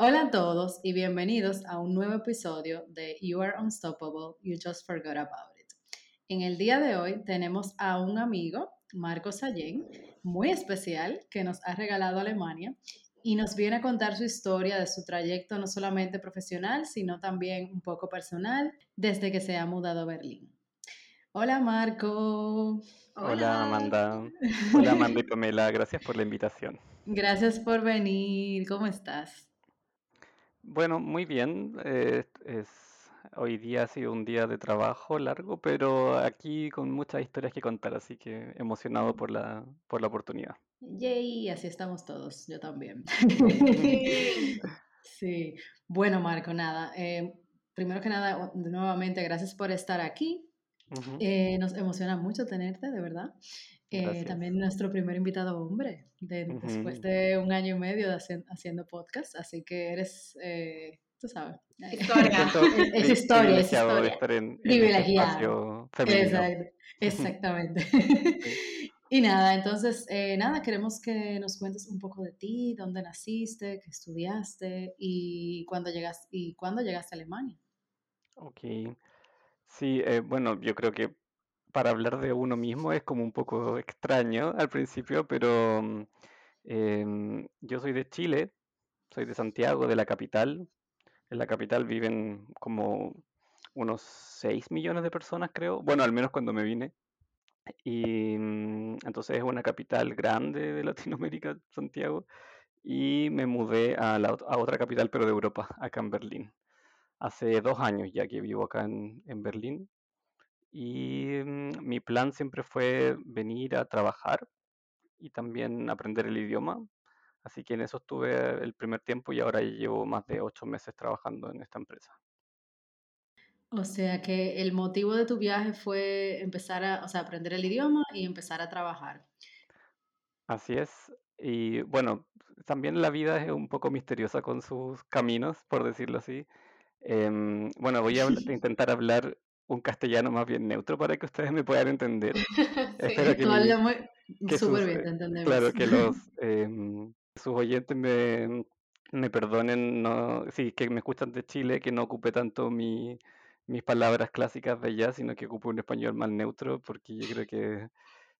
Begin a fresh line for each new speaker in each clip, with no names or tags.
Hola a todos y bienvenidos a un nuevo episodio de You Are Unstoppable, You Just Forgot About It. En el día de hoy tenemos a un amigo, Marco Sallén, muy especial, que nos ha regalado Alemania y nos viene a contar su historia de su trayecto no solamente profesional, sino también un poco personal desde que se ha mudado a Berlín. Hola Marco.
Hola, Amanda. Hola Amanda y Pamela, gracias por la invitación.
Gracias por venir. ¿Cómo estás?
Bueno, muy bien. Eh, es, hoy día ha sido un día de trabajo largo, pero aquí con muchas historias que contar, así que emocionado por la, por la oportunidad.
Yay, así estamos todos, yo también. sí, bueno Marco, nada. Eh, primero que nada, nuevamente, gracias por estar aquí. Eh, nos emociona mucho tenerte, de verdad. Eh, también nuestro primer invitado hombre, después de un año y medio de haciendo podcast, así que eres, eh, tú sabes,
historia.
es, historia, es historia.
Estar en,
este Privilegiado. exactamente. y nada, entonces, eh, nada, queremos que nos cuentes un poco de ti, dónde naciste, qué estudiaste y cuándo llegaste, y cuándo llegaste a Alemania.
Ok. Sí, bueno, yo creo que para hablar de uno mismo es como un poco extraño al principio, pero mm, em, yo soy de Chile, soy de Santiago, de la capital. En la capital viven como unos 6 millones de personas, creo. Bueno, al menos cuando me vine. Y mm, entonces es una capital grande de Latinoamérica, Santiago. Y me mudé a, otra capital, pero de Europa, acá en Berlín. Hace dos años ya que vivo acá en Berlín. Y mm, mi plan siempre fue venir a trabajar y también aprender el idioma. Así que en eso estuve el primer tiempo y ahora llevo más de ocho meses trabajando en esta empresa.
O sea que el motivo de tu viaje fue empezar a, o sea, aprender el idioma y empezar a trabajar.
Así es. Y bueno, también la vida es un poco misteriosa con sus caminos, por decirlo así. Em, bueno, voy a intentar hablar un castellano más bien neutro para que ustedes me puedan entender.
Espero que, súper bien, te entendemos.
Claro, que los em, sus oyentes me, me perdonen, no, sí, que me escuchan de Chile, que no ocupe tanto mi, mis palabras clásicas de allá, sino que ocupe un español más neutro, porque yo creo que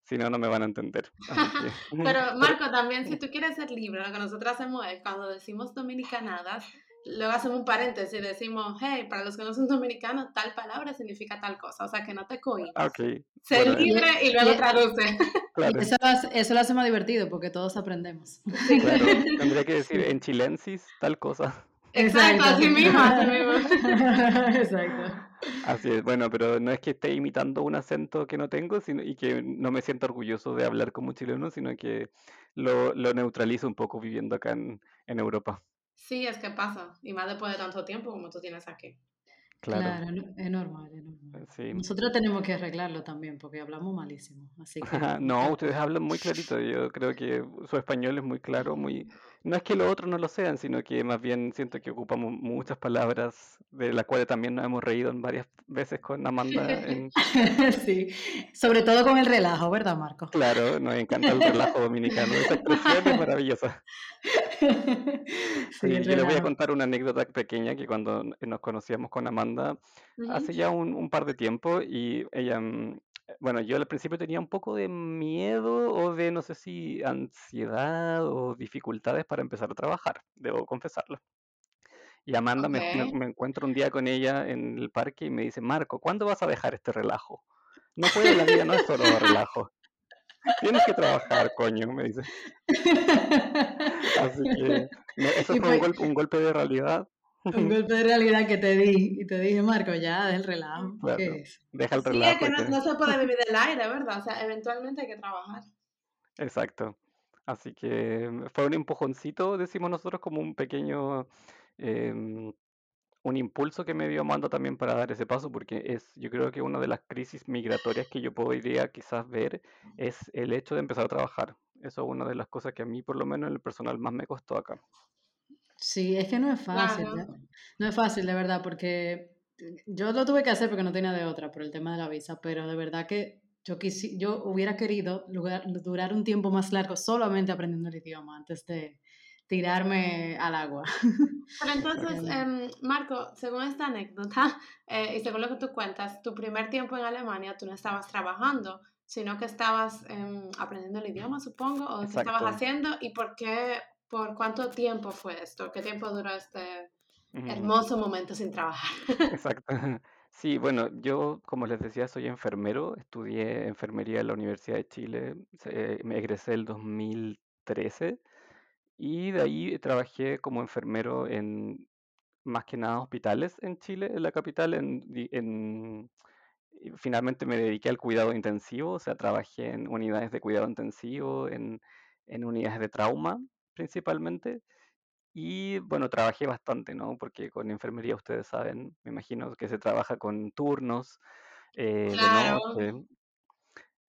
si no, no me van a entender.
Pero Marco, también si tú quieres ser libre, lo que nosotros hacemos es cuando decimos dominicanadas, luego hacemos un paréntesis y decimos, hey, para los que no son dominicanos, tal palabra significa tal cosa. O sea, que no te cohibas.
Okay.
Ser libre y, luego traduce.
Eso, lo hace, eso, lo hace, más divertido porque todos aprendemos.
Claro, tendría que decir en chilensis tal cosa.
Exacto, así mismo, así mismo.
Exacto.
Así es, bueno, pero no es que esté imitando un acento que no tengo sino, y que no me siento orgulloso de hablar como chileno, sino que lo, lo neutralizo un poco viviendo acá en, en Europa.
Sí, es que pasa, y más después de tanto tiempo como tú tienes aquí.
Claro, es normal, es normal. Nosotros tenemos que arreglarlo también porque hablamos malísimo. Así que...
no, ustedes hablan muy clarito. Yo creo que su español es muy claro, muy, no es que los otros no lo sean, sino que más bien siento que ocupamos muchas palabras de las cuales también nos hemos reído en varias veces con Amanda.
sí, sobre todo con el relajo, ¿verdad, Marco?
Claro, nos encanta el relajo dominicano. Esa expresión es maravillosa. Sí, yo les voy a contar una anécdota pequeña que cuando nos conocíamos con Amanda hace ya un, un, par de tiempo y ella mm, bueno, yo al principio tenía un poco de miedo o de, no sé si, ansiedad o dificultades para empezar a trabajar, debo confesarlo. Y Amanda me, encuentro un día con ella en el parque y me dice, Marco, ¿cuándo vas a dejar este relajo? No puede, la vida no es solo relajo. Tienes que trabajar, coño, me dice. Así que eso fue un golpe de realidad
un golpe de realidad que te di y te dije, Marco, ya, deja el relajo.
Deja el relajo.
Sí, es que no, se puede vivir del aire, ¿verdad? O sea, eventualmente hay que trabajar.
Exacto. Así que mm, fue un empujoncito, decimos nosotros, como un pequeño, em, un impulso que me dio Amanda también para dar ese paso, porque es, yo creo que una de las crisis migratorias que yo podría quizás ver es el hecho de empezar a trabajar. Eso es una de las cosas que a mí, por lo menos en el personal, más me costó acá.
Sí, es que no es fácil,
Claro.
no es fácil, de verdad, porque yo lo tuve que hacer porque no tenía de otra por el tema de la visa, pero de verdad que yo, quisi- yo hubiera querido lugar- durar un tiempo más largo solamente aprendiendo el idioma antes de tirarme al agua.
Pero entonces, em, Marco, según esta anécdota eh, y según lo que tú cuentas, tu primer tiempo en Alemania tú no estabas trabajando, sino que estabas em, aprendiendo el idioma, supongo, o qué estabas
Exacto.
haciendo y por qué, por cuánto tiempo fue esto, qué tiempo duró este hermoso momento sin trabajar.
Exacto. Sí, bueno, yo, como les decía, soy enfermero, estudié enfermería en la Universidad de Chile, se- me egresé el 2013 y de ahí trabajé como enfermero en más que nada hospitales en Chile, en la capital, en, en- finalmente me dediqué al cuidado intensivo, o sea, trabajé en unidades de cuidado intensivo, en, en unidades de trauma principalmente. Y bueno, trabajé bastante, ¿no? Porque con enfermería ustedes saben, me imagino que se trabaja con turnos eh, de
Claro.
noche.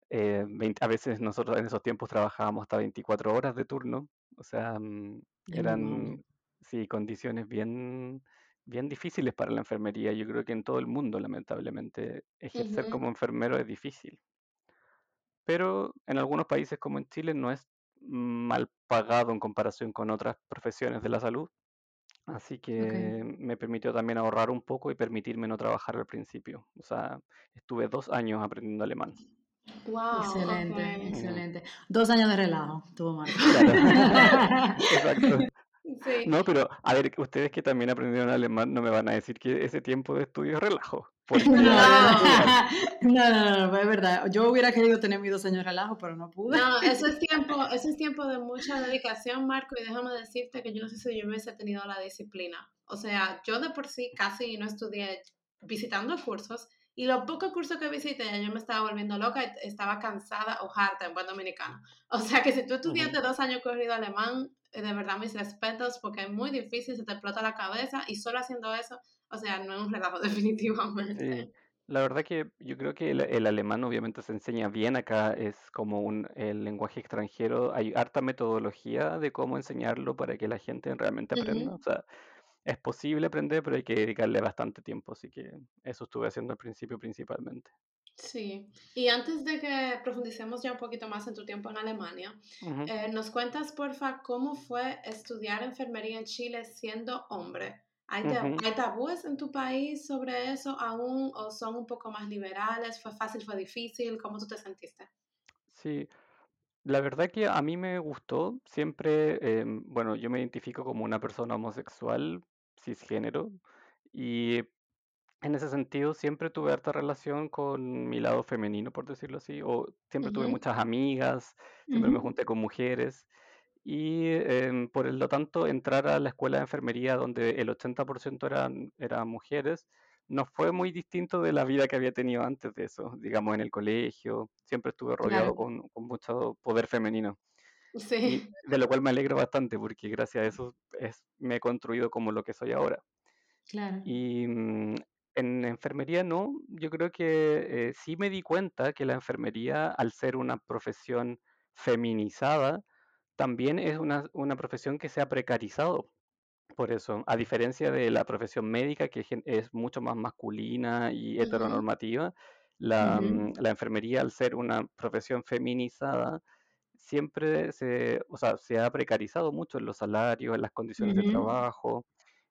eh, 20 a veces nosotros en esos tiempos trabajábamos hasta 24 horas de turno. O sea, mm, eran, sí, condiciones bien, bien difíciles para la enfermería. Yo creo que en todo el mundo, lamentablemente, ejercer como enfermero es difícil. Pero en algunos países como en Chile no es mal pagado en comparación con otras profesiones de la salud. Así que me permitió también ahorrar un poco y permitirme no trabajar al principio. O sea, estuve dos años aprendiendo alemán.
Wow,
Excelente, excelente. Dos años de relajo tuvo Marco.
Claro, exacto.
Sí.
No, pero a ver, ustedes que también aprendieron alemán no me van a decir que ese tiempo de estudio es relajo, porque
no,
no,
no, es verdad. Yo hubiera querido tener mis dos años de relajo, pero no pude.
No, eso es tiempo, eso es tiempo de mucha dedicación, Marco, y déjame decirte que yo no sé si yo hubiese tenido la disciplina. O sea, yo de por sí casi no estudié visitando cursos, y los pocos cursos que visité ya yo me estaba volviendo loca estaba cansada o harta en buen dominicano. O sea que si tú estudiaste dos años corrido alemán, eh, de verdad mis respetos, porque es muy difícil, se te explota la cabeza, y solo haciendo eso, o sea, no es un relajo definitivamente.
Sí, la verdad que yo creo que el, el alemán obviamente se enseña bien acá, es como un el lenguaje extranjero, hay harta metodología de cómo enseñarlo para que la gente realmente aprenda.
Ujú.
O sea, es posible aprender, pero hay que dedicarle bastante tiempo, así que eso estuve haciendo al principio principalmente.
Sí, y antes de que profundicemos ya un poquito más en tu tiempo en Alemania,
Ujú,
eh, ¿nos cuentas, porfa, cómo fue estudiar enfermería en Chile siendo hombre? ¿Hay, ta-
ujú.
hay tabúes en tu país sobre eso aún o son un poco más liberales? ¿Fue fácil, fue difícil? ¿Cómo tú te sentiste?
Sí, la verdad que a mí me gustó, siempre, em, bueno, yo me identifico como una persona homosexual, cisgénero, y En ese sentido, siempre tuve harta relación con mi lado femenino, por decirlo así, o siempre tuve
Ujú,
muchas amigas, siempre me
Ujú,
junté con mujeres y em, por lo tanto entrar a la escuela de enfermería donde el 80% eran, eran mujeres, no fue muy distinto de la vida que había tenido antes de eso, digamos en el colegio, siempre estuve rodeado
Claro,
con, con mucho poder femenino y
Sí.
de lo cual me alegro bastante porque gracias a eso es, me he construido como lo que soy ahora.
claro.
Y mm, en enfermería no, yo creo que eh, sí me di cuenta que la enfermería, al ser una profesión feminizada, también es una, una profesión que se ha precarizado. Por eso, a diferencia de la profesión médica, que es mucho más masculina y heteronormativa, la, mm, la enfermería, al ser una profesión feminizada, siempre se, o sea, se ha precarizado mucho en los salarios, en las condiciones de trabajo,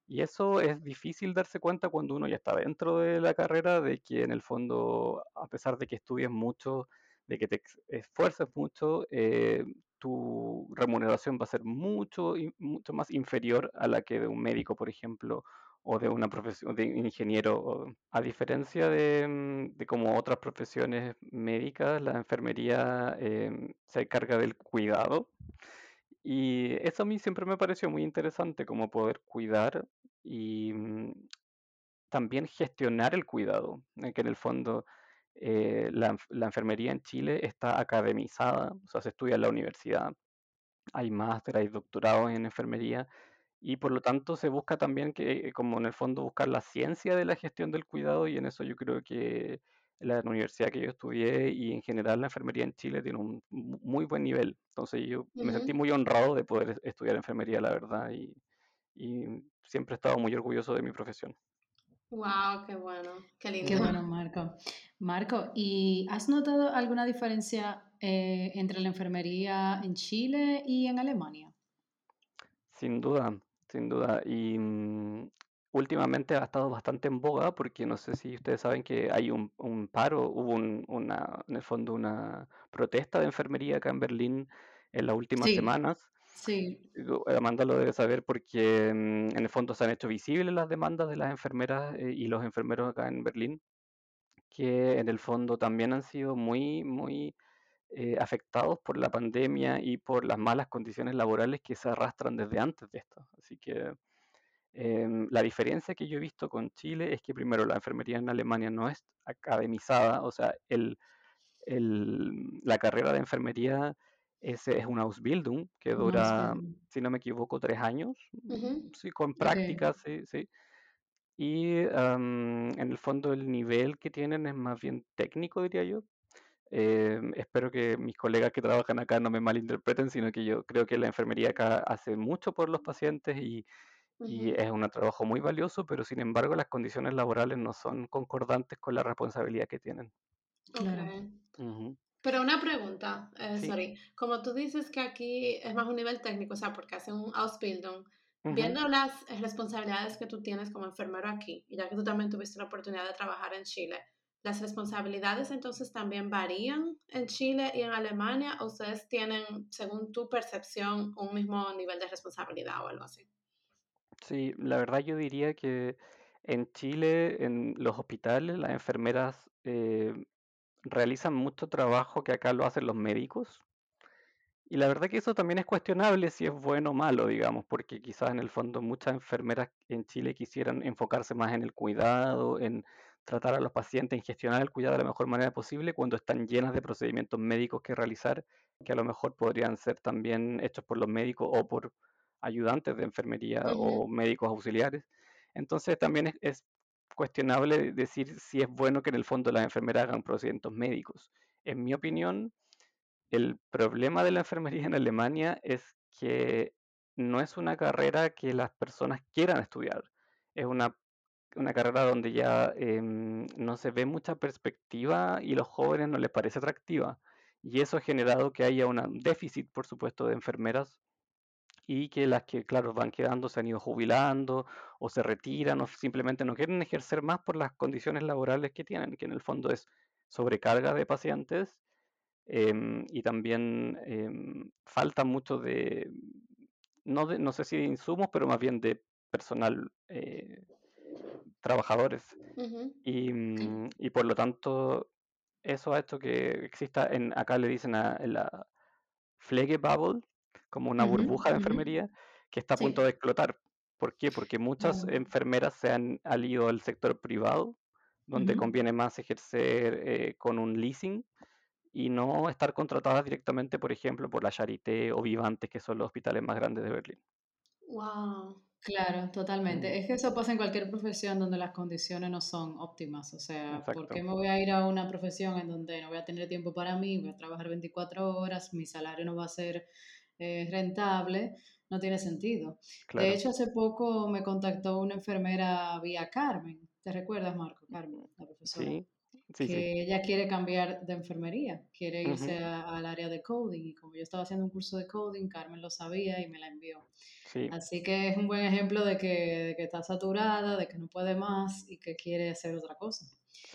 y eso es difícil darse cuenta cuando uno ya está dentro de la carrera, de que en el fondo, a pesar de que estudies mucho, de que te esfuerces mucho, eh, tu remuneración va a ser mucho, mucho más inferior a la que de un médico, por ejemplo, o de una profesión de ingeniero. A diferencia de, mm, de como otras profesiones médicas, la enfermería em, se encarga del cuidado y eso a mí siempre me pareció muy interesante, como poder cuidar y mm, también gestionar el cuidado, eh, que en el fondo eh, la, la enfermería en Chile está academizada, o sea, se estudia en la universidad, hay máster, hay doctorados en enfermería y por lo tanto se busca también que, como en el fondo, buscar la ciencia de la gestión del cuidado y en eso yo creo que la universidad que yo estudié y en general la enfermería en Chile tiene un muy buen nivel. Entonces yo me sentí muy honrado de poder estudiar enfermería, la verdad, y, y siempre he estado muy orgulloso de mi profesión.
Wow, qué bueno, qué lindo.
Qué bueno, Marco. Marco, ¿y has notado alguna diferencia eh, entre la enfermería en Chile y en Alemania?
Sin duda, sin duda. Y mm, últimamente ha estado bastante en boga porque no sé si ustedes saben que hay un, paro, hubo una, en el fondo una protesta de enfermería acá en Berlín en las últimas semanas.
Sí.
Amanda lo debe saber porque mm, en el fondo se han hecho visibles las demandas de las enfermeras eh, y los enfermeros acá en Berlín, que en el fondo también han sido muy, muy eh, afectados por la pandemia y por las malas condiciones laborales que se arrastran desde antes de esto. Así que em, la diferencia que yo he visto con Chile es que primero la enfermería en Alemania no es academizada, o sea, el, la carrera de enfermería es, es una Ausbildung que dura, si no me equivoco, tres años, sí, con prácticas, sí, sí. Y en el fondo el nivel que tienen es más bien técnico, diría yo. Em, espero que mis colegas que trabajan acá no me malinterpreten, sino que yo creo que la enfermería acá hace mucho por los pacientes y, es un trabajo muy valioso, pero sin embargo las condiciones laborales no son concordantes con la responsabilidad que tienen.
Claro. Pero una pregunta, eh, sorry, como tú dices que aquí es más un nivel técnico, o sea, porque hacen un Ausbildung, viendo las responsabilidades que tú tienes como enfermero aquí, y ya que tú también tuviste la oportunidad de trabajar en Chile, ¿Las responsabilidades entonces también varían en Chile y en Alemania o ustedes tienen, según tu percepción, un mismo nivel de responsabilidad o algo así?
Sí, la verdad yo diría que en Chile, en los hospitales, las enfermeras eh, realizan mucho trabajo que acá lo hacen los médicos. Y la verdad que eso también es cuestionable si es bueno o malo, digamos, porque quizás en el fondo muchas enfermeras en Chile quisieran enfocarse más en el cuidado, en tratar a los pacientes, en gestionar el cuidado de la mejor manera posible cuando están llenas de procedimientos médicos que realizar, que a lo mejor podrían ser también hechos por los médicos o por ayudantes de enfermería o médicos auxiliares. Entonces también es, cuestionable decir si es bueno que en el fondo las enfermeras hagan procedimientos médicos. En mi opinión, el problema de la enfermería en Alemania es que no es una carrera que las personas quieran estudiar. Es una una carrera donde ya em, no se ve mucha perspectiva y los jóvenes no les parece atractiva. Y eso ha generado que haya un déficit, por supuesto, de enfermeras y que las que, claro, van quedando se han ido jubilando o se retiran o simplemente no quieren ejercer más por las condiciones laborales que tienen, que en el fondo es sobrecarga de pacientes em, y también em, falta mucho de no, de, no sé si de insumos, pero más bien de personal eh, trabajadores. Mm, y, por lo tanto, eso ha hecho que exista, en, acá le dicen a, la Pflegebubble, como una burbuja de enfermería, que está a punto de explotar. ¿Por qué? Porque muchas enfermeras se han, ido al sector privado, donde conviene más ejercer eh, con un leasing y no estar contratadas directamente, por ejemplo, por la Charité o Vivantes, que son los hospitales más grandes de Berlín.
Wow.
Claro, totalmente. Mm. Es que eso pasa en cualquier profesión donde las condiciones no son óptimas. O sea, ¿por qué me voy a ir a una profesión en donde no voy a tener tiempo para mí, voy a trabajar 24 horas, mi salario no va a ser eh, rentable? No tiene sentido. De hecho, hace poco me contactó una enfermera vía Carmen. ¿Te recuerdas, Marco? Carmen, la profesora. Sí, que ella quiere cambiar de enfermería, quiere irse al área de coding y como yo estaba haciendo un curso de coding, Carmen lo sabía y me la envió. Así que es un buen ejemplo de que, está saturada, de que no puede más y que quiere hacer otra cosa.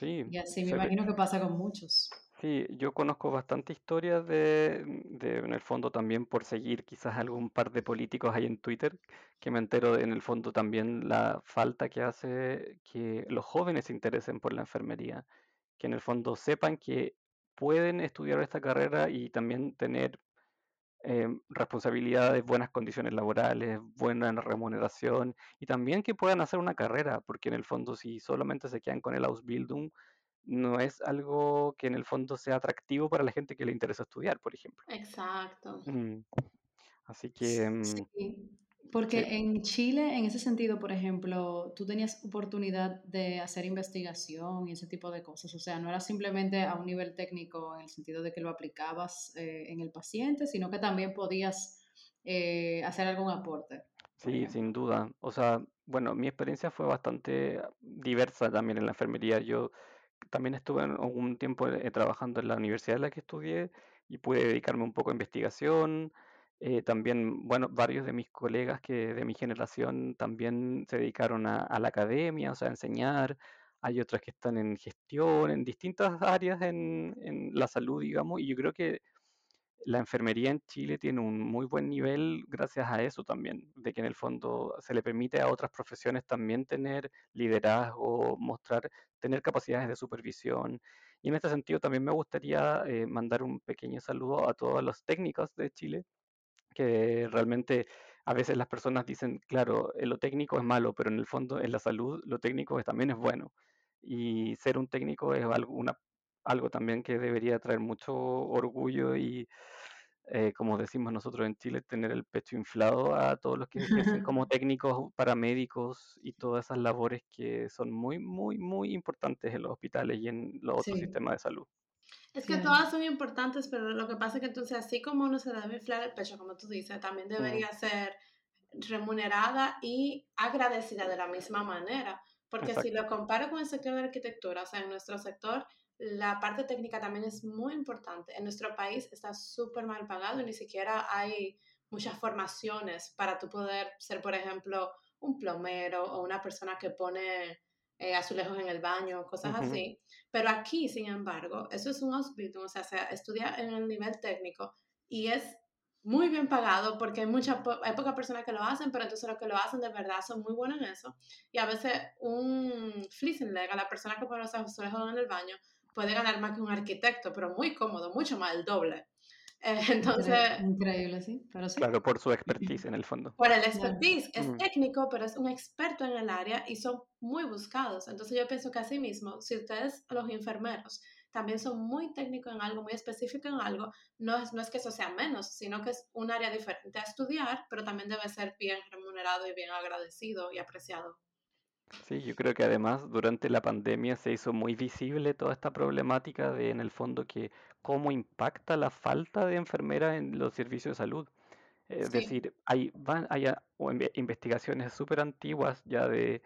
y así me imagino que pasa con muchos.
Sí, yo conozco bastante historias de, de, en el fondo también por seguir quizás algún par de políticos ahí en Twitter, que me entero en el fondo también la falta que hace que los jóvenes se interesen por la enfermería que en el fondo sepan que pueden estudiar esta carrera y también tener eh, responsabilidades, buenas condiciones laborales, buena remuneración y también que puedan hacer una carrera, porque en el fondo si solamente se quedan con el Ausbildung, no es algo que en el fondo sea atractivo para la gente que le interesa estudiar, por ejemplo.
Exacto.
Mm. Así que...
Sí,
mm,
porque
sí.
en Chile, en ese sentido, por ejemplo, tú tenías oportunidad de hacer investigación y ese tipo de cosas. O sea, no era simplemente a un nivel técnico en el sentido de que lo aplicabas eh, en el paciente, sino que también podías eh, hacer algún aporte, por
Sí, sin duda. O sea, bueno, mi experiencia fue bastante diversa también en la enfermería. Yo también estuve algún tiempo eh, trabajando en la universidad en la que estudié y pude dedicarme un poco a investigación. Eh, también, bueno, varios de mis colegas que de mi generación también se dedicaron a, a la academia, o sea, a enseñar. Hay otras que están en gestión, en distintas áreas en, en la salud, digamos, y yo creo que la enfermería en Chile tiene un muy buen nivel gracias a eso también, de que en el fondo se le permite a otras profesiones también tener liderazgo, mostrar, tener capacidades de supervisión. Y en este sentido también me gustaría eh, mandar un pequeño saludo a todos los técnicos de Chile, que realmente a veces las personas dicen, claro, eh, lo técnico es malo, pero en el fondo en la salud lo técnico es- también es bueno. Y ser un técnico es algo, una, algo también que debería traer mucho orgullo y, eh, como decimos nosotros en Chile, tener el pecho inflado a todos los que ejercen como técnicos, paramédicos y todas esas labores que son muy, muy, muy importantes en los hospitales y en los otros
Sí,
sistemas de salud.
Es que
claro.
todas son importantes, pero lo que pasa es que entonces, así como uno se debe inflar el pecho, como tú dices, también debería ser remunerada y agradecida de la misma manera. Porque si lo comparo con el sector de arquitectura, o sea, en nuestro sector, la parte técnica también es muy importante. En nuestro país está súper mal pagado y ni siquiera hay muchas formaciones para tú poder ser, por ejemplo, un plomero o una persona que pone eh, azulejos en el baño, cosas así. Pero aquí, sin embargo, eso es un hospital, o sea, se estudia en el nivel técnico y es muy bien pagado porque hay, mucha, hay pocas personas que lo hacen, pero entonces los que lo hacen de verdad son muy buenos en eso. Y a veces un leg a la persona que pone los azulejos en el baño, puede ganar más que un arquitecto, pero muy cómodo, mucho más, el doble. Entonces,
increíble, sí, pero sí.
Claro, por su expertise en el fondo.
por el expertise, es
Mm.
técnico, pero es un experto en el área y son muy buscados. Entonces yo pienso que así mismo, si ustedes, los enfermeros, también son muy técnicos en algo, muy específicos en algo, no es, no es que eso sea menos, sino que es un área diferente a estudiar, pero también debe ser bien remunerado y bien agradecido y apreciado.
Sí, yo creo que además durante la pandemia se hizo muy visible toda esta problemática de, en el fondo, que cómo impacta la falta de enfermeras en los servicios de salud. Es
Sí.
decir, hay, van, hay investigaciones súper antiguas ya de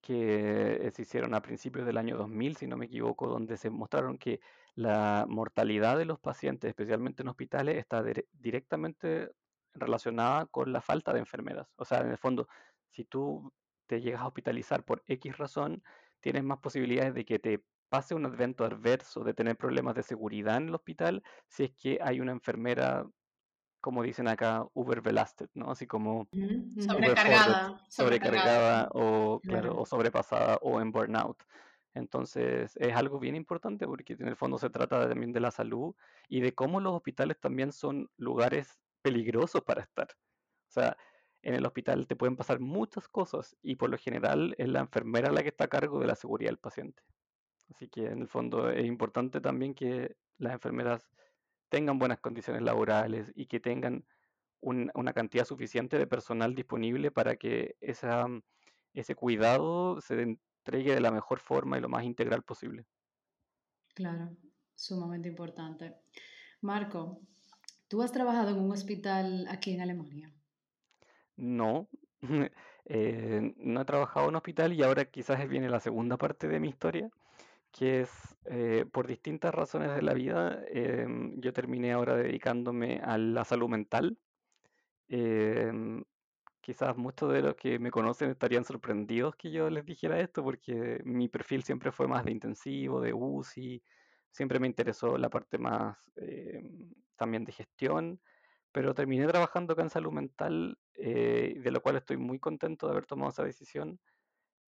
que se hicieron a principios del año 2000, si no me equivoco, donde se mostraron que la mortalidad de los pacientes, especialmente en hospitales, está dire- directamente relacionada con la falta de enfermeras. O sea, en el fondo, si tú te llegas a hospitalizar por X razón, tienes más posibilidades de que te pase un evento adverso, de tener problemas de seguridad en el hospital, si es que hay una enfermera, como dicen acá, overbelasted, ¿no? Así como
Sobrecargada, sobrecargada.
sobrecargada o, claro,
Claro,
o sobrepasada o en burnout. Entonces es algo bien importante porque en el fondo se trata también de la salud y de cómo los hospitales también son lugares peligrosos para estar. O sea, en el hospital te pueden pasar muchas cosas y por lo general es la enfermera la que está a cargo de la seguridad del paciente. Así que en el fondo es importante también que las enfermeras tengan buenas condiciones laborales y que tengan un- una cantidad suficiente de personal disponible para que mm, ese cuidado se entregue de la mejor forma y lo más integral posible.
claro, sumamente importante. Marco, ¿tú has trabajado en un hospital aquí en Alemania?
No, eh, no he trabajado en hospital y ahora quizás viene la segunda parte de mi historia, que es eh, por distintas razones de la vida, em, yo terminé ahora dedicándome a la salud mental. Em, Quizás muchos de los que me conocen estarían sorprendidos que yo les dijera esto, porque mi perfil siempre fue más de intensivo, de UCI, siempre me interesó la parte más eh, también de gestión, pero terminé trabajando acá en salud mental, eh, de lo cual estoy muy contento de haber tomado esa decisión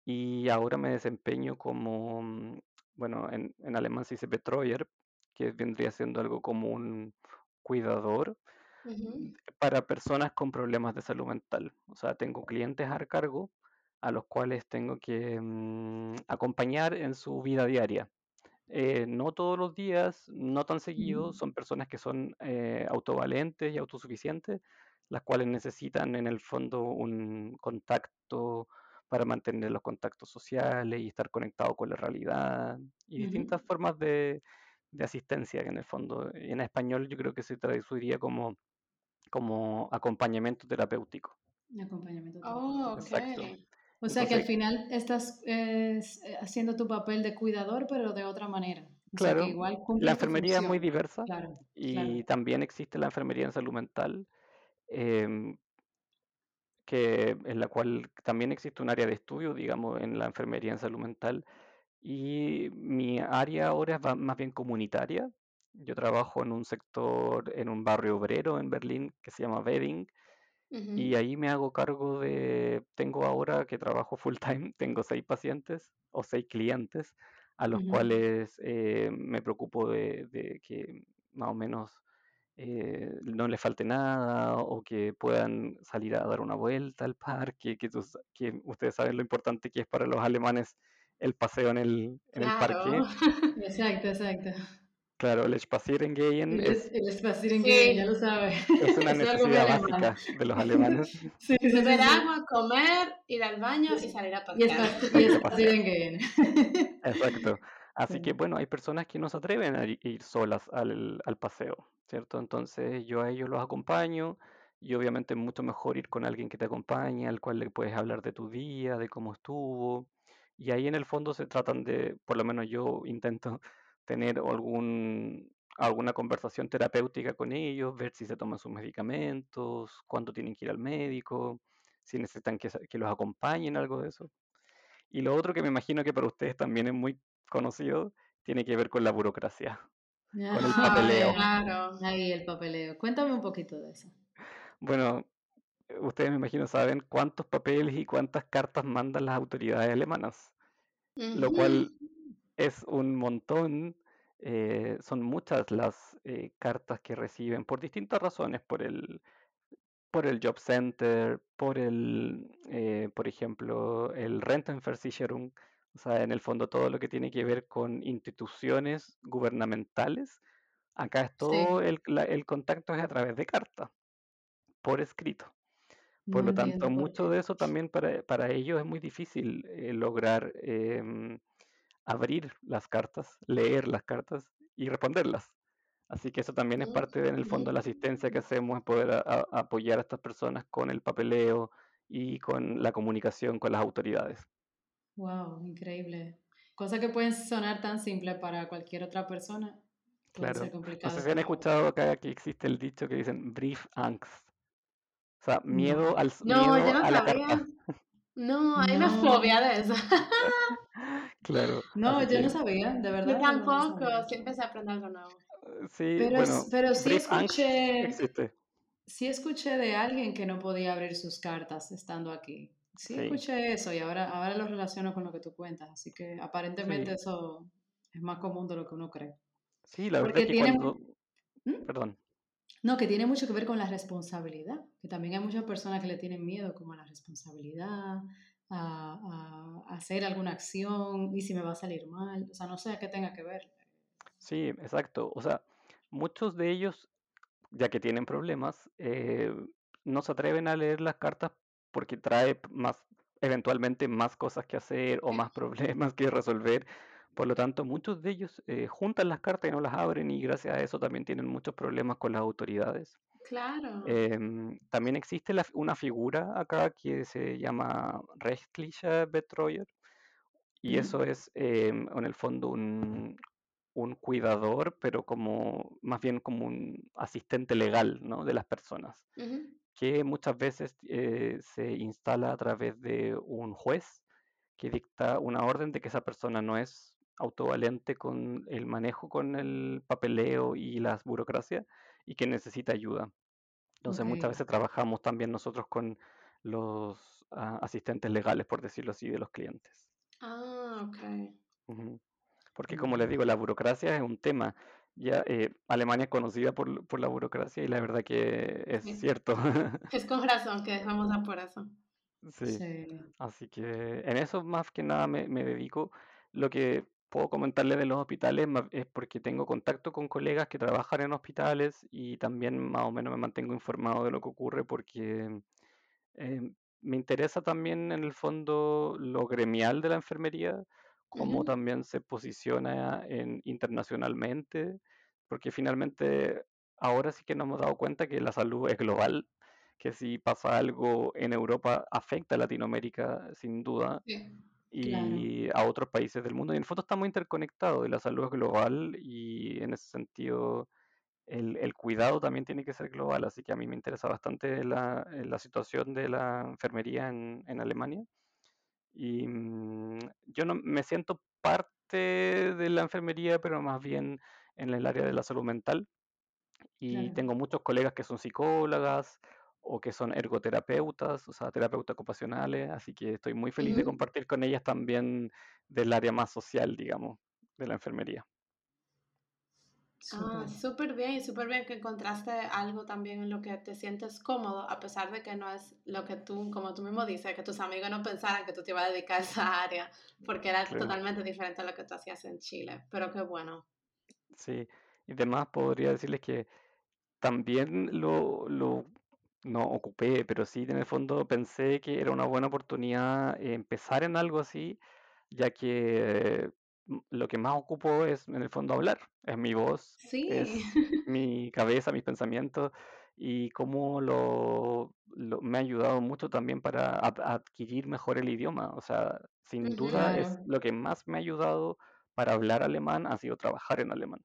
y ahora me desempeño como, mm, bueno, en, en alemán se dice Betreuer, que vendría siendo algo como un cuidador
Ujú.
para personas con problemas de salud mental. O sea, tengo clientes a cargo a los cuales tengo que mm, acompañar en su vida diaria. Eh, no todos los días, no tan seguido,
Ujú.
son personas que son eh, autovalentes y autosuficientes, las cuales necesitan en el fondo un contacto para mantener los contactos sociales y estar conectado con la realidad y distintas formas de, asistencia en el fondo. En español yo creo que se traduciría como, como acompañamiento terapéutico.
Acompañamiento
oh,
terapéutico. Exacto. O sea que al final estás eh, haciendo tu papel de cuidador, pero de otra manera.
claro, la enfermería es muy diversa y también existe la enfermería en salud mental, em, que, en la cual también existe un área de estudio, digamos, en la enfermería en salud mental. Y mi área ahora es más bien comunitaria. Yo trabajo en un sector, en un barrio obrero en Berlín que se llama Wedding. Y ahí me hago cargo de, tengo ahora que trabajo full time, tengo seis pacientes o seis clientes a los cuales eh, me preocupo de, de, que más o menos eh, no les falte nada o que puedan salir a dar una vuelta al parque, que, que ustedes saben lo importante que es para los alemanes el paseo en el, en el parque.
Exacto, exacto.
Claro, el Spazierengehen
es, el Spazierengehen, ya lo sabe.
Es una necesidad básica de los alemanes.
Sí, Beber agua, comer, ir al baño y salir a pasear.
Y el Spazierengehen.
Exacto. Así que bueno, hay personas que no se atreven a ir solas al, al paseo. ¿cierto? Entonces yo a ellos los acompaño y obviamente es mucho mejor ir con alguien que te acompañe, al cual le puedes hablar de tu día, de cómo estuvo. Y ahí en el fondo se tratan de, por lo menos yo intento tener algún, alguna conversación terapéutica con ellos, ver si se toman sus medicamentos, cuándo tienen que ir al médico, si necesitan que, que los acompañen, algo de eso. Y lo otro que me imagino que para ustedes también es muy conocido, tiene que ver con la burocracia con el papeleo.
Claro. Ahí el papeleo. Cuéntame un poquito de eso.
Bueno, ustedes me imagino saben cuántos papeles y cuántas cartas mandan las autoridades alemanas, lo cual es un montón. Eh, son muchas las eh, cartas que reciben por distintas razones, por el, por el Job Center, por el, eh, por ejemplo, el Rentenversicherung, o sea, en el fondo todo lo que tiene que ver con instituciones gubernamentales, acá es todo el, contacto es a través de carta, por escrito. Por lo tanto, mucho de eso también para, ellos es muy difícil lograr em, abrir las cartas, leer las cartas y responderlas. Así que eso también es parte de, en el fondo de la asistencia que hacemos, es poder apoyar a estas personas con el papeleo y con la comunicación con las autoridades.
Wow, increíble. Cosa que pueden sonar tan simple para cualquier otra persona. Puede
claro.
ser complicado.
No sé si han escuchado acá que existe el dicho que dicen brief angst. O sea, miedo al
no,
miedo
yo no
a
la carta. No, hay una fobia de eso.
claro.
No, yo no sabía, de verdad.
Yo tampoco, siempre se aprende algo nuevo.
Sí,
pero,
bueno,
pero sí escuché,
existe.
sí escuché de alguien que no podía abrir sus cartas estando aquí. Sí, escuché eso y ahora, ahora lo relaciono con lo que tú cuentas, así que aparentemente eso es más común de lo que uno cree.
Sí, la verdad es que cuando... ¿Mm? Perdón.
No, que tiene mucho que ver con la responsabilidad, que también hay muchas personas que le tienen miedo como a la responsabilidad, a, hacer alguna acción y si me va a salir mal, o sea, no sé a qué tenga que ver.
Sí, exacto, o sea, muchos de ellos, ya que tienen problemas, eh, no se atreven a leer las cartas porque trae más, eventualmente más cosas que hacer o más problemas que resolver. Por lo tanto, muchos de ellos eh, juntan las cartas y no las abren y gracias a eso también tienen muchos problemas con las autoridades.
Claro.
Em, también existe una figura acá que se llama Rechtlicher Betreuer y eso es em, en el fondo un, un, cuidador, pero como más bien como un asistente legal ¿no? de las personas que muchas veces eh, se instala a través de un juez que dicta una orden de que esa persona no es autovalente con el manejo con el papeleo y las burocracias y que necesita ayuda. Entonces muchas veces trabajamos también nosotros con los ah, asistentes legales, por decirlo así, de los clientes.
Ah, ok.
Porque como les digo, la burocracia es un tema ya eh, Alemania es conocida por, por, la burocracia y la verdad que es cierto.
Es con razón que dejamos a por eso.
Sí. Así que en eso más que nada me, me, dedico. Lo que puedo comentarle de los hospitales es porque tengo contacto con colegas que trabajan en hospitales y también más o menos me mantengo informado de lo que ocurre porque eh, me interesa también en el fondo lo gremial de la enfermería, cómo también se posiciona en, internacionalmente, porque finalmente ahora sí que nos hemos dado cuenta que la salud es global, que si pasa algo en Europa afecta a Latinoamérica sin duda. Y a otros países del mundo. Y en el fondo estamos interconectados y la salud es global y en ese sentido el, cuidado también tiene que ser global, así que a mí me interesa bastante la, la situación de la enfermería en, en Alemania. Y mm, yo no me siento parte de la enfermería, pero más bien en el área de la salud mental. Y tengo muchos colegas que son psicólogas o que son ergoterapeutas, o sea, terapeutas ocupacionales, así que estoy muy feliz de compartir con ellas también del área más social, digamos, de la enfermería.
Ah, súper bien y súper bien que encontraste algo también en lo que te sientes cómodo, a pesar de que no es lo que tú, como tú mismo dices, que tus amigos no pensaran que tú te ibas a dedicar a esa área, porque era totalmente diferente a lo que tú hacías en Chile, pero qué bueno.
Sí, y además podría decirles que también lo, lo no ocupé, pero sí en el fondo pensé que era una buena oportunidad empezar en algo así, ya que lo que más ocupo es en el fondo hablar, es mi voz, es mi cabeza, mis pensamientos y cómo lo, me ha ayudado mucho también para adquirir mejor el idioma. O sea, sin duda es lo que más me ha ayudado para hablar alemán, ha sido trabajar en alemán.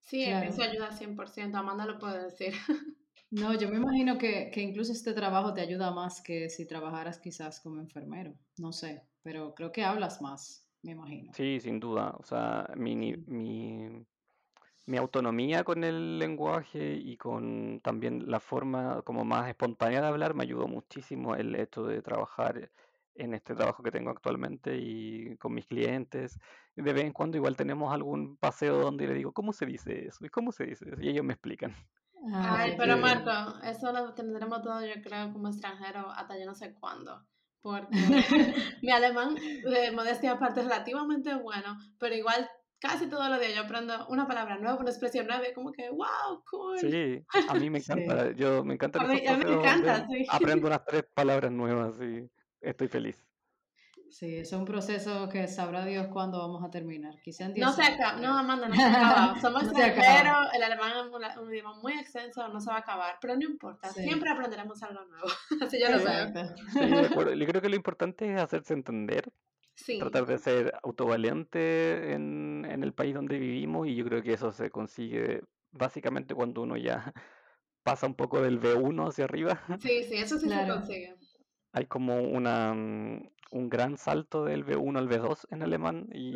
Sí, eso ayuda 100%, Amanda lo puede decir.
No, yo me imagino que, que, incluso este trabajo te ayuda más que si trabajaras quizás como enfermero, no sé, pero creo que hablas más me imagino.
Sí, sin duda. O sea, mi, mi, mi autonomía con el lenguaje y con también la forma como más espontánea de hablar me ayudó muchísimo el hecho de trabajar en este trabajo que tengo actualmente y con mis clientes. De vez en cuando igual tenemos algún paseo donde le digo, ¿cómo se dice eso? ¿Y cómo se dice eso? Y ellos me explican.
Ay, pero Marco, eso lo tendremos todo yo creo como extranjero hasta yo no sé cuándo porque mi alemán, de modestia aparte, es relativamente bueno, pero igual casi todos los días yo aprendo una palabra nueva, una expresión nueva, y como que, wow, cool.
Sí, a mí me encanta, yo me encanta. A mí, me encanta, sí. Aprendo unas tres palabras nuevas y estoy feliz.
Sí, es un proceso que sabrá Dios cuándo vamos a terminar. Quizá
en no se acaba, no, Amanda, no se acaba. Somos extranjeros, el alemán es un, idioma muy extenso, no se va a acabar, pero no importa, siempre aprenderemos algo nuevo. Así yo lo veo.
Sí, de acuerdo. Yo creo que lo importante es hacerse entender, sí. tratar de ser autovalente en, en el país donde vivimos y yo creo que eso se consigue básicamente cuando uno ya pasa un poco del B1 hacia arriba.
Sí, sí, eso sí se consigue.
Hay como una, mm, un gran salto del B1 al B2 en alemán y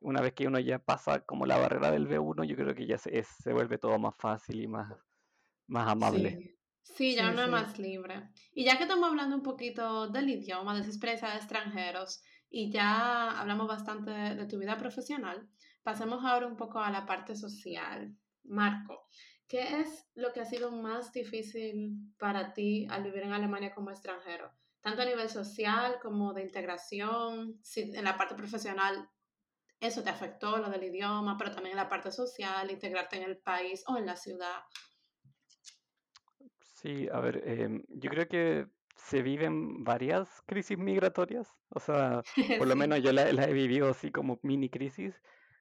una vez que uno ya pasa como la barrera del B1, yo creo que ya se, se vuelve todo más fácil y más, más amable.
Sí. ya uno es más libre. Y ya que estamos hablando un poquito del idioma, de esa experiencia de extranjeros, y ya hablamos bastante de, tu vida profesional, pasemos ahora un poco a la parte social. Marco, ¿qué es lo que ha sido más difícil para ti al vivir en Alemania como extranjero? tanto a nivel social como de integración, si en la parte profesional eso te afectó, lo del idioma, pero también en la parte social, integrarte en el país o en la ciudad.
Sí, a ver, em, yo creo que se viven varias crisis migratorias, o sea, por lo menos yo la, he vivido así como mini crisis.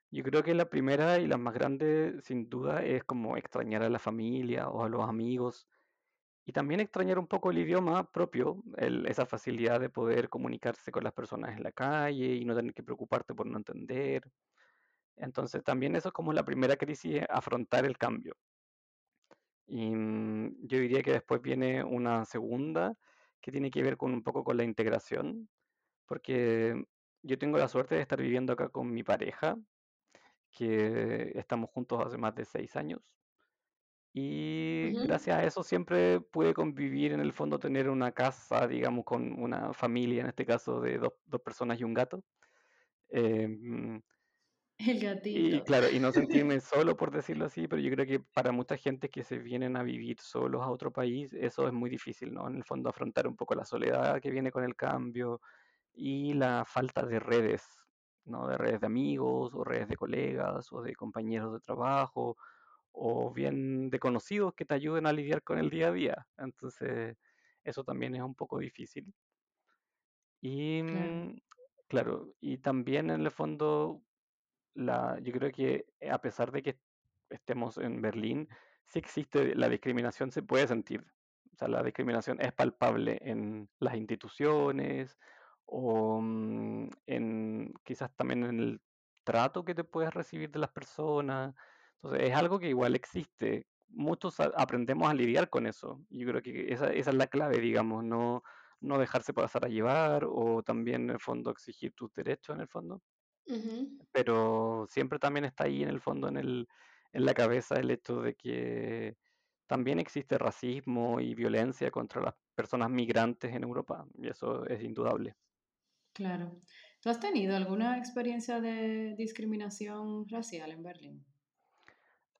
Yo creo que la primera y la más grande, sin duda, es como extrañar a la familia o a los amigos y también extrañar un poco el idioma propio, esa facilidad de poder comunicarse con las personas en la calle y no tener que preocuparte por no entender. Entonces también eso es como la primera crisis, afrontar el cambio. Y mm, yo diría que después viene una segunda que tiene que ver con un poco con la integración, porque yo tengo la suerte de estar viviendo acá con mi pareja, que estamos juntos hace más de seis años. Y gracias a eso siempre pude convivir, en el fondo tener una casa, digamos, con una familia, en este caso de dos, dos personas y un gato.
Em, el gatito.
Y claro, y no sentirme solo, por decirlo así, pero yo creo que para mucha gente que se vienen a vivir solos a otro país, eso es muy difícil, ¿no? En el fondo afrontar un poco la soledad que viene con el cambio y la falta de redes ¿no? De redes de amigos o redes de colegas o de compañeros de trabajo o bien de conocidos que te ayuden a lidiar con el día a día. Entonces, eso también es un poco difícil. Y mm, claro, y también en el fondo, la, yo creo que eh, a pesar de que estemos en Berlín, sí existe, la discriminación se puede sentir. O sea, la discriminación es palpable en las instituciones o mm, en quizás también en el trato que te puedes recibir de las personas. Entonces, es algo que igual existe. Muchos aprendemos a lidiar con eso. Yo creo que esa, esa es la clave, digamos, no, no dejarse pasar a llevar o también en el fondo exigir tus derechos en el fondo. Pero siempre también está ahí en el fondo, en, el, en la cabeza, el hecho de que también existe racismo y violencia contra las personas migrantes en Europa, y eso es indudable.
Claro. ¿Tú has tenido alguna experiencia de discriminación racial en Berlín?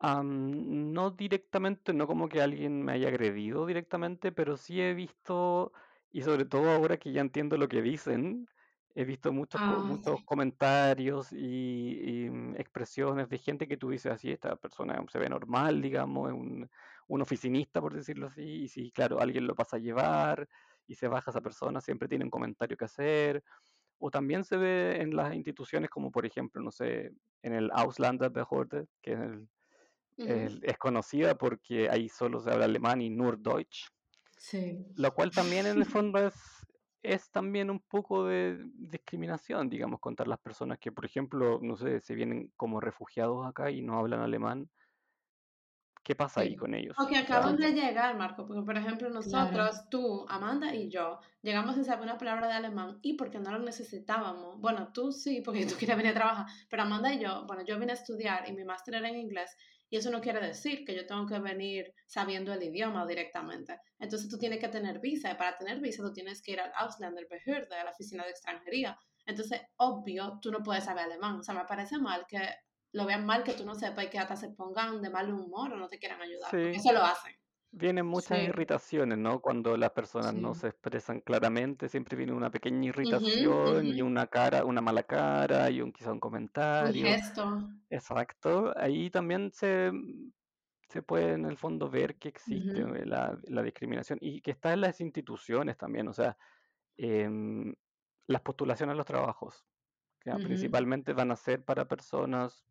no directamente, no como que alguien me haya agredido directamente, pero sí he visto, y sobre todo ahora que ya entiendo lo que dicen, he visto muchos,
Ah,
muchos
sí.
comentarios y, y, mm, expresiones de gente que tú dices así, esta persona se ve normal, digamos, es un, un oficinista, por decirlo así, y si, claro, alguien lo pasa a llevar y se baja esa persona, siempre tiene un comentario que hacer. O también se ve en las instituciones como, por ejemplo, no sé, en el Ausländerbehörde, que es el es, es conocida porque ahí solo se habla alemán y nur Deutsch,
Sí.
lo cual también en el fondo es, es también un poco de discriminación, digamos, contra las personas que, por ejemplo, no sé, se vienen como refugiados acá y no hablan alemán. ¿Qué pasa ahí con ellos?
O que
O sea,
acaban de llegar, Marco, porque por ejemplo
claro,
nosotros, tú, Amanda y yo, llegamos sin saber una palabra de alemán y porque no lo necesitábamos. Bueno, tú sí, porque tú quieres venir a trabajar, pero Amanda y yo, bueno, yo vine a estudiar y mi máster era en inglés y eso no quiere decir que yo tengo que venir sabiendo el idioma directamente. Entonces tú tienes que tener visa y para tener visa tú tienes que ir al Ausländerbehörde, a la oficina de extranjería. Entonces, obvio, tú no puedes saber alemán. O sea, me parece mal que lo vean mal que tú no sepas y que hasta se pongan de mal humor o no te quieran ayudar, porque
sí,
eso lo hacen.
vienen muchas
sí,
irritaciones, ¿no? Cuando las personas no
sí.
se expresan claramente, siempre viene una pequeña irritación
ujú.
y una cara, una mala cara y un quizá un
Un
comentario.
gesto.
Exacto, ahí también se, se puede en el fondo ver que existe
Ujú,
eh, la, la discriminación y que está en las instituciones también, o sea, em, las postulaciones a los trabajos, que principalmente van a ser para personas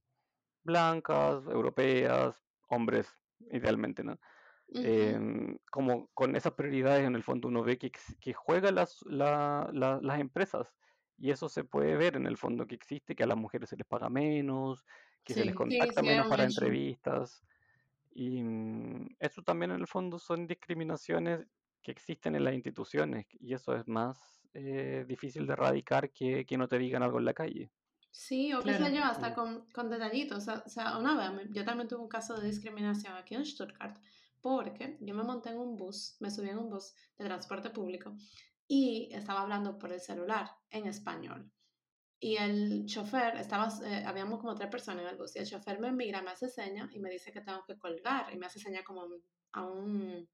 blancas, europeas, hombres, idealmente, ¿no?
Ujú.
Em, como con esas prioridades en el fondo uno ve que, que juegan las, la- la- las empresas y eso se puede ver en el fondo que existe, que a las mujeres se les paga menos, que se les
Sí,
Sí,
contacta
sí,
menos para
hecho.
entrevistas y mm, eso también en el fondo son discriminaciones que existen en las instituciones y eso es más eh, difícil de erradicar que que no te digan algo en la calle.
Sí, o qué sé
claro.
yo, hasta
Mm,
con, con detallitos. O sea, una vez yo también tuve un caso de discriminación aquí en Stuttgart, porque yo me monté en un bus, me subí en un bus de transporte público y estaba hablando por el celular en español. Y el chofer, estaba, eh, habíamos como tres personas en el bus, y el chofer me mira, me hace señas y me dice que tengo que colgar, y me hace señas como a un,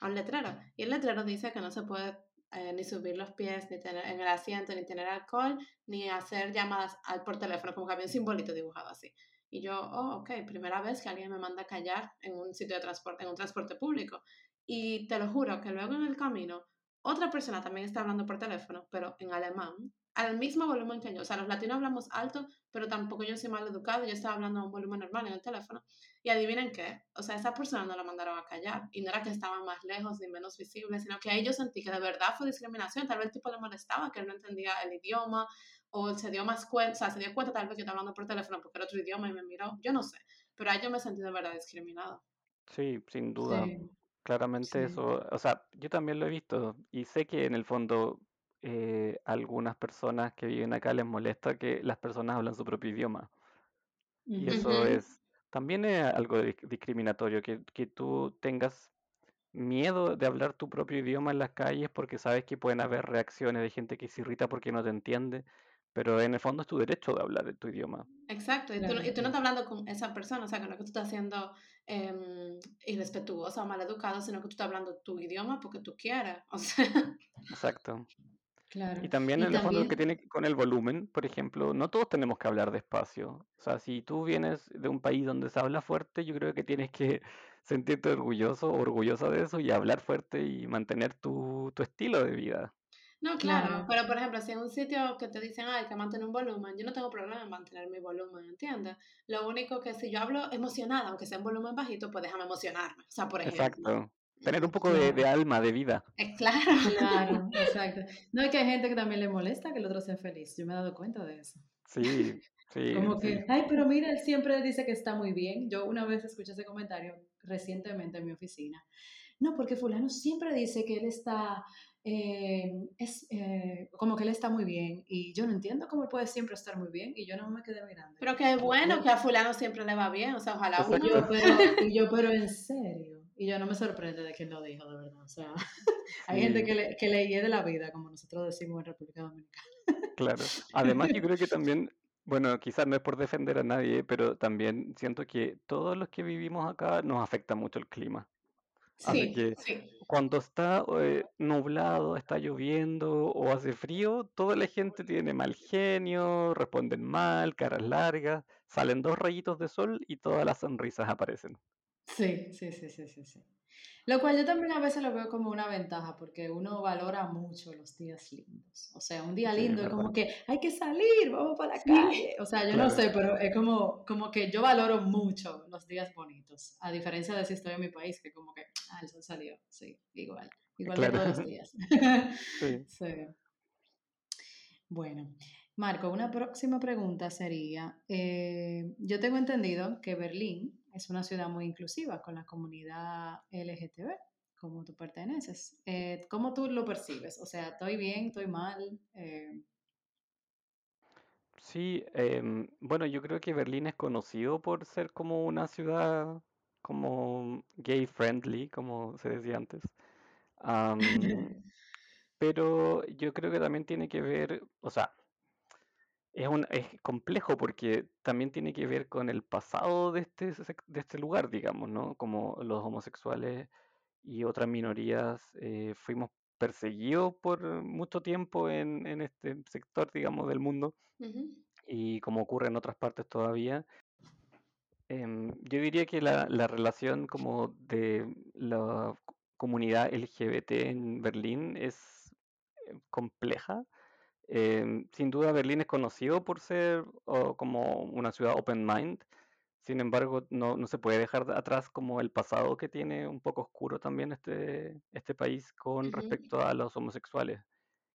a un letrero. Y el letrero dice que no se puede eh, ni subir los pies, ni tener en el asiento, ni tener alcohol, ni hacer llamadas al, por teléfono, como que había un simbolito dibujado así. Y yo, oh, ok, primera vez que alguien me manda a callar en un sitio de transporte, en un transporte público. Y te lo juro que luego en el camino, otra persona también está hablando por teléfono, pero en alemán, al mismo volumen que yo. O sea, los latinos hablamos alto, pero tampoco yo soy mal educado, yo estaba hablando a un volumen normal en el teléfono. Y adivinen qué, o sea, esa persona no la mandaron a callar y no era que estaban más lejos ni menos visibles, sino que ahí yo sentí que de verdad fue discriminación, tal vez el tipo le molestaba, que él no entendía el idioma o se dio más cuenta, o sea, se dio cuenta tal vez que estaba hablando por teléfono porque era otro idioma y me miró, yo no sé, pero ahí yo me sentí de verdad discriminada.
Sí, sin duda.
Sí,
Claramente
sí.
eso, o sea, yo también lo he visto y sé que en el fondo eh, algunas personas que viven acá les molesta que las personas hablan su propio idioma. Y eso es también es algo dis- discriminatorio, que, que tú tengas miedo de hablar tu propio idioma en las calles porque sabes que pueden haber reacciones de gente que se irrita porque no te entiende, pero en el fondo es tu derecho de hablar tu idioma.
Exacto, y tú, y tú no estás hablando con esa persona, o sea, que no es que tú estás siendo eh, irrespetuosa o maleducado, sino que tú estás hablando tu idioma porque tú o sea.
Exacto.
Claro.
Y también
Y
en el fondo que
también,
tiene con el volumen, por ejemplo, no todos tenemos que hablar despacio. O sea, si tú vienes de un país donde se habla fuerte, yo creo que tienes que sentirte orgulloso orgullosa de eso y hablar fuerte y mantener tu, tu estilo de vida.
No, claro,
claro,
pero por ejemplo, si en un sitio que te dicen, hay que mantener un volumen, yo no tengo problema en mantener mi volumen, ¿entiendes? Lo único que si yo hablo emocionada, aunque sea en volumen bajito, pues déjame emocionarme. O sea, por ejemplo.
Exacto. Tener un poco de, de alma, de vida.
Es claro.
claro, exacto. No es que hay gente que también le molesta que el otro sea feliz. Yo me he dado cuenta de eso.
Sí, sí,
Como
sí.
que, ay, pero mira, él siempre dice que está muy bien. Yo una vez escuché ese comentario recientemente en mi oficina. No, porque fulano siempre dice que él está, eh, es, eh, como que él está muy bien. Y yo no entiendo cómo él puede siempre estar muy bien. Y yo no me quedé mirando.
Pero qué bueno que a fulano siempre le va bien, o sea, ojalá uno.
yo, pero, y yo, pero en serio. Y yo no me sorprende de él lo dijo, de verdad. O sea, hay gente que le, que le hiede la vida, como nosotros decimos en República Dominicana.
claro. Además, yo creo que también, bueno, quizás no es por defender a nadie, pero también siento que todos los que vivimos acá nos afecta mucho el clima. Así
Sí,
que
sí.
cuando está eh, nublado, está lloviendo o hace frío, toda la gente tiene mal genio, responden mal, caras largas, salen dos rayitos de sol y todas las sonrisas aparecen.
Sí, sí, sí, sí, sí, sí. Lo cual yo también a veces lo veo como una ventaja porque uno valora mucho los días lindos. O sea, un día
Sí, es
lindo es
verdad.
como que hay que salir, vamos para la
Sí.
calle. O sea, yo no
Claro,
sé, pero es como, como que yo valoro mucho los días bonitos. A diferencia de si estoy en mi país, que como que, ah, el sol salió. Sí, igual. Igual que
claro.
todos los días.
Sí.
Sí. Bueno, Marco, una próxima pregunta sería, eh, yo tengo entendido que Berlín es una ciudad muy inclusiva con la comunidad LGTB, como tú perteneces. Eh, ¿cómo tú lo percibes? O sea, ¿estoy bien, estoy mal? Eh,
Sí, em, bueno, yo creo que Berlín es conocido por ser como una ciudad como gay friendly, como se decía antes. Am, pero yo creo que también tiene que ver, o sea, es un, es complejo porque también tiene que ver con el pasado de este, de este lugar, digamos, ¿no? Como los homosexuales y otras minorías eh, fuimos perseguidos por mucho tiempo en, en este sector, digamos, del mundo y como ocurre en otras partes todavía. Em, yo diría que la, la relación como de la co- comunidad LGBT en Berlín es eh, compleja. Em, sin duda Berlín es conocido por ser como una ciudad open mind. Sin embargo, no, no se puede dejar de atrás como el pasado que tiene un poco oscuro también este, este país con respecto a los homosexuales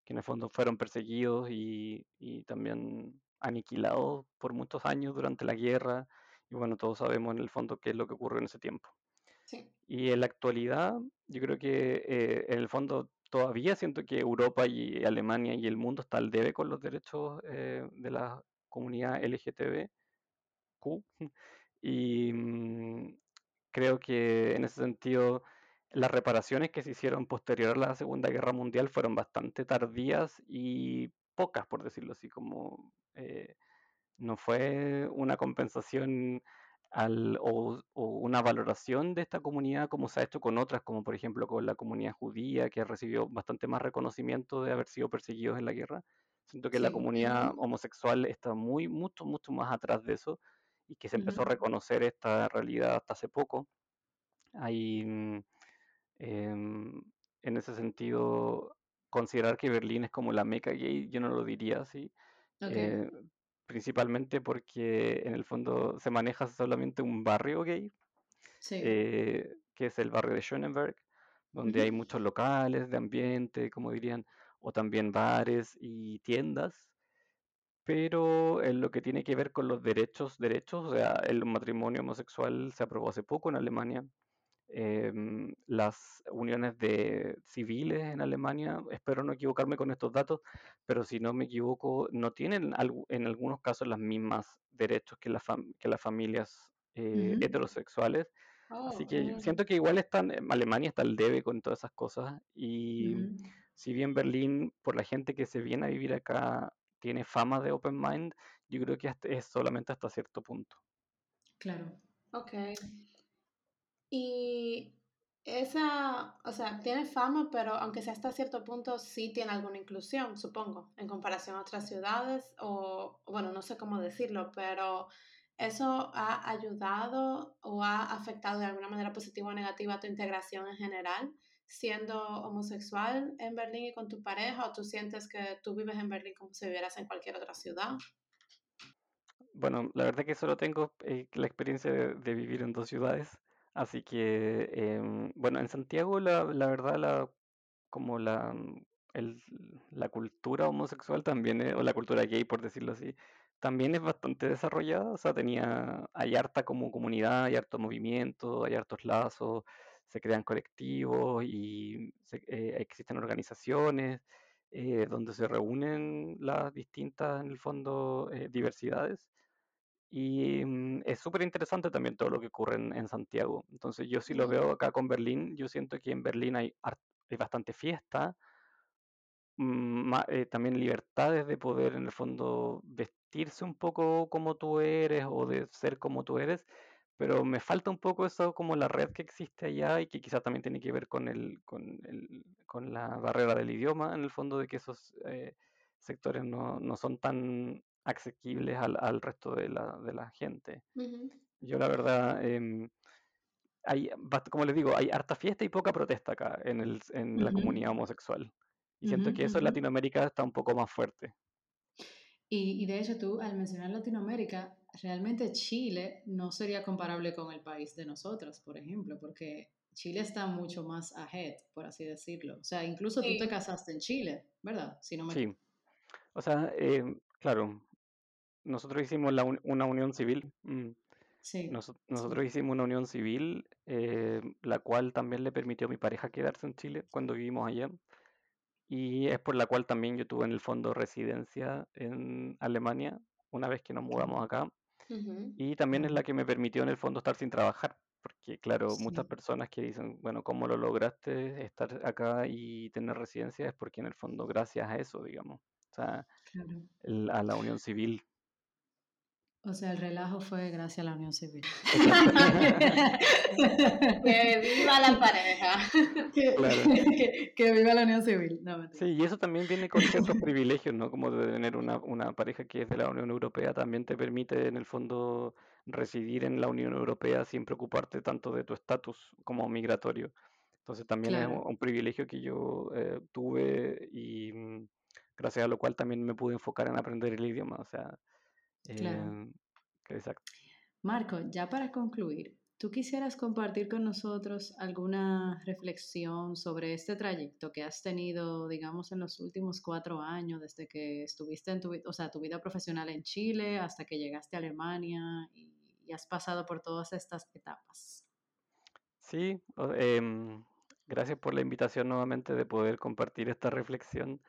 que en el fondo fueron perseguidos y, y también aniquilados por muchos años durante la guerra. Y bueno, todos sabemos en el fondo qué es lo que ocurrió en ese tiempo.
Sí.
Y en la actualidad, yo creo que eh, en el fondo todavía siento que Europa y Alemania y el mundo está al debe con los derechos eh, de la comunidad LGTBQ. Y mm, creo que en ese sentido las reparaciones que se hicieron posterior a la Segunda Guerra Mundial fueron bastante tardías y pocas, por decirlo así, como eh, no fue una compensación al, o, o una valoración de esta comunidad como se ha hecho con otras, como por ejemplo con la comunidad judía, que recibió bastante más reconocimiento de haber sido perseguidos en la guerra. Siento que la comunidad homosexual está muy, mucho, mucho más atrás de eso y que se empezó a reconocer esta realidad hasta hace poco. Hay, mm, em, en ese sentido, considerar que Berlín es como la meca gay, yo no lo diría así, eh, principalmente porque en el fondo se maneja solamente un barrio gay,
sí.
eh, que es el barrio de Schöneberg, donde hay muchos locales de ambiente, como dirían, o también bares y tiendas, pero en lo que tiene que ver con los derechos, derechos, o sea, el matrimonio homosexual se aprobó hace poco en Alemania, em, las uniones de civiles en Alemania, espero no equivocarme con estos datos, pero si no me equivoco, no tienen en algunos casos las mismas derechos que, las fam- que las familias eh,
ujú,
heterosexuales. Así
Oh,
que yo
mm,
siento que igual están, em, Alemania está al debe con todas esas cosas y
ujú,
si bien Berlín, por la gente que se viene a vivir acá, tiene fama de open mind, yo creo que es solamente hasta cierto punto.
claro.
ok. Y esa, o sea, tiene fama, pero aunque sea hasta cierto punto, sí tiene alguna inclusión, supongo, en comparación a otras ciudades, o bueno, no sé cómo decirlo, pero ¿eso ha ayudado o ha afectado de alguna manera positiva o negativa a tu integración en general? Siendo homosexual en Berlín y con tu pareja, o tú sientes que tú vives en Berlín como si vivieras en cualquier otra ciudad?
Bueno, la verdad que solo tengo eh, la experiencia de, de vivir en dos ciudades, así que, em, bueno, en Santiago la, la verdad, la, como la, mm, el- la cultura homosexual también, o la cultura gay, por decirlo así, también es bastante desarrollada, o sea, tenía, hay harta como comunidad, hay harto movimiento, hay hartos lazos, se crean colectivos y se- eh, existen organizaciones eh, donde se reúnen las distintas, en el fondo, eh, diversidades. Y mm, es súper interesante también todo lo que ocurre en, en Santiago. Entonces yo sí lo veo acá con Berlín, yo siento que en Berlín hay, hay bastante fiesta, mm, ma- eh, también libertades de poder en el fondo vestirse un poco como tú eres o de ser como tú eres, pero me falta un poco eso como la red que existe allá y que quizás también tiene que ver con el, con el, con la barrera del idioma, en el fondo de que esos eh, sectores no, no son tan asequibles al, al resto de la, de la gente.
ujú,
Yo la verdad, em, hay, como les digo, hay harta fiesta y poca protesta acá en el, en la
Ujú,
comunidad homosexual. Y
ujú,
siento que eso en. Latinoamérica está un poco más fuerte.
Y, y de hecho tú, al mencionar Latinoamérica, realmente Chile no sería comparable con el país de nosotros, por ejemplo, porque Chile está mucho más ahead, por así decirlo. O sea, incluso tú te
Sí,
casaste en Chile, ¿verdad? Si no me
Sí, o sea, em, claro, nosotros hicimos la un- una unión civil. mm,
Sí, sí,
nosotros hicimos una unión civil, eh, la cual también le permitió a mi pareja quedarse en Chile cuando vivimos allá. Y es por la cual también yo tuve en el fondo residencia en Alemania una vez que nos mudamos acá. Y también es la que me permitió en el fondo estar sin trabajar, porque claro, muchas personas que dicen, bueno, ¿cómo lo lograste estar acá y tener residencia? Es porque en el fondo gracias a eso, digamos, o sea,
claro.
el- a la unión civil.
O sea, el relajo fue gracias a la unión civil.
Que viva la pareja.
que,
Claro.
que- que viva la unión civil. No.
Sí, y eso también viene con ciertos privilegios, ¿no? Como de tener una, una pareja que es de la Unión Europea, también te permite en el fondo residir en la Unión Europea sin preocuparte tanto de tu estatus como migratorio. Entonces también es un privilegio que yo eh, tuve y mm, gracias a lo cual también me pude enfocar en aprender el idioma. O sea,
claro.
eh, que exacto.
Marco, ya para concluir, ¿tú quisieras compartir con nosotros alguna reflexión sobre este trayecto que has tenido, digamos, en los últimos cuatro años, desde que estuviste en tu, o sea, tu vida profesional en Chile hasta que llegaste a Alemania y, y has pasado por todas estas etapas?
Sí, em, gracias por la invitación nuevamente de poder compartir esta reflexión.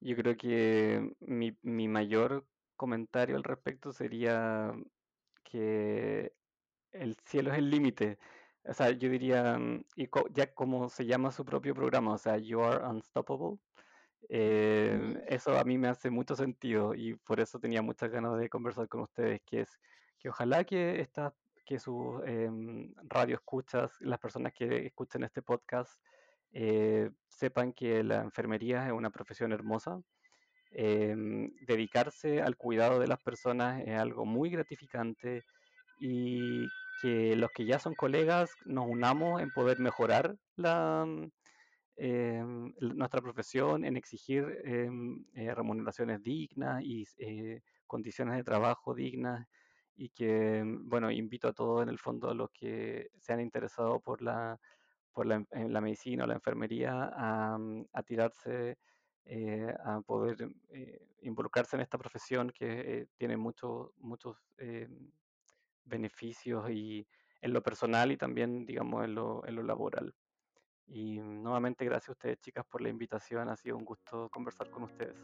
Yo creo que mi, mi mayor comentario al respecto sería que el cielo es el límite. O sea, yo diría, mm, y co- ya como se llama su propio programa, o sea, You Are Unstoppable, eh, eso a mí me hace mucho sentido y por eso tenía muchas ganas de conversar con ustedes, que es que ojalá que esta, que sus em, radio escuchas, las personas que escuchen este podcast, eh, sepan que la enfermería es una profesión hermosa. Em, dedicarse al cuidado de las personas es algo muy gratificante y que los que ya son colegas nos unamos en poder mejorar la, em, l- nuestra profesión en exigir em, eh, remuneraciones dignas y eh, condiciones de trabajo dignas y que, em, bueno, invito a todos en el fondo a los que se han interesado por la, por la medicina o la enfermería a, mm, a tirarse eh, a poder eh, involucrarse en esta profesión que eh, tiene muchos muchos eh, beneficios y en lo personal y también, digamos, en lo, en lo laboral. Y nuevamente gracias a ustedes, chicas, por la invitación. Ha sido un gusto conversar con ustedes.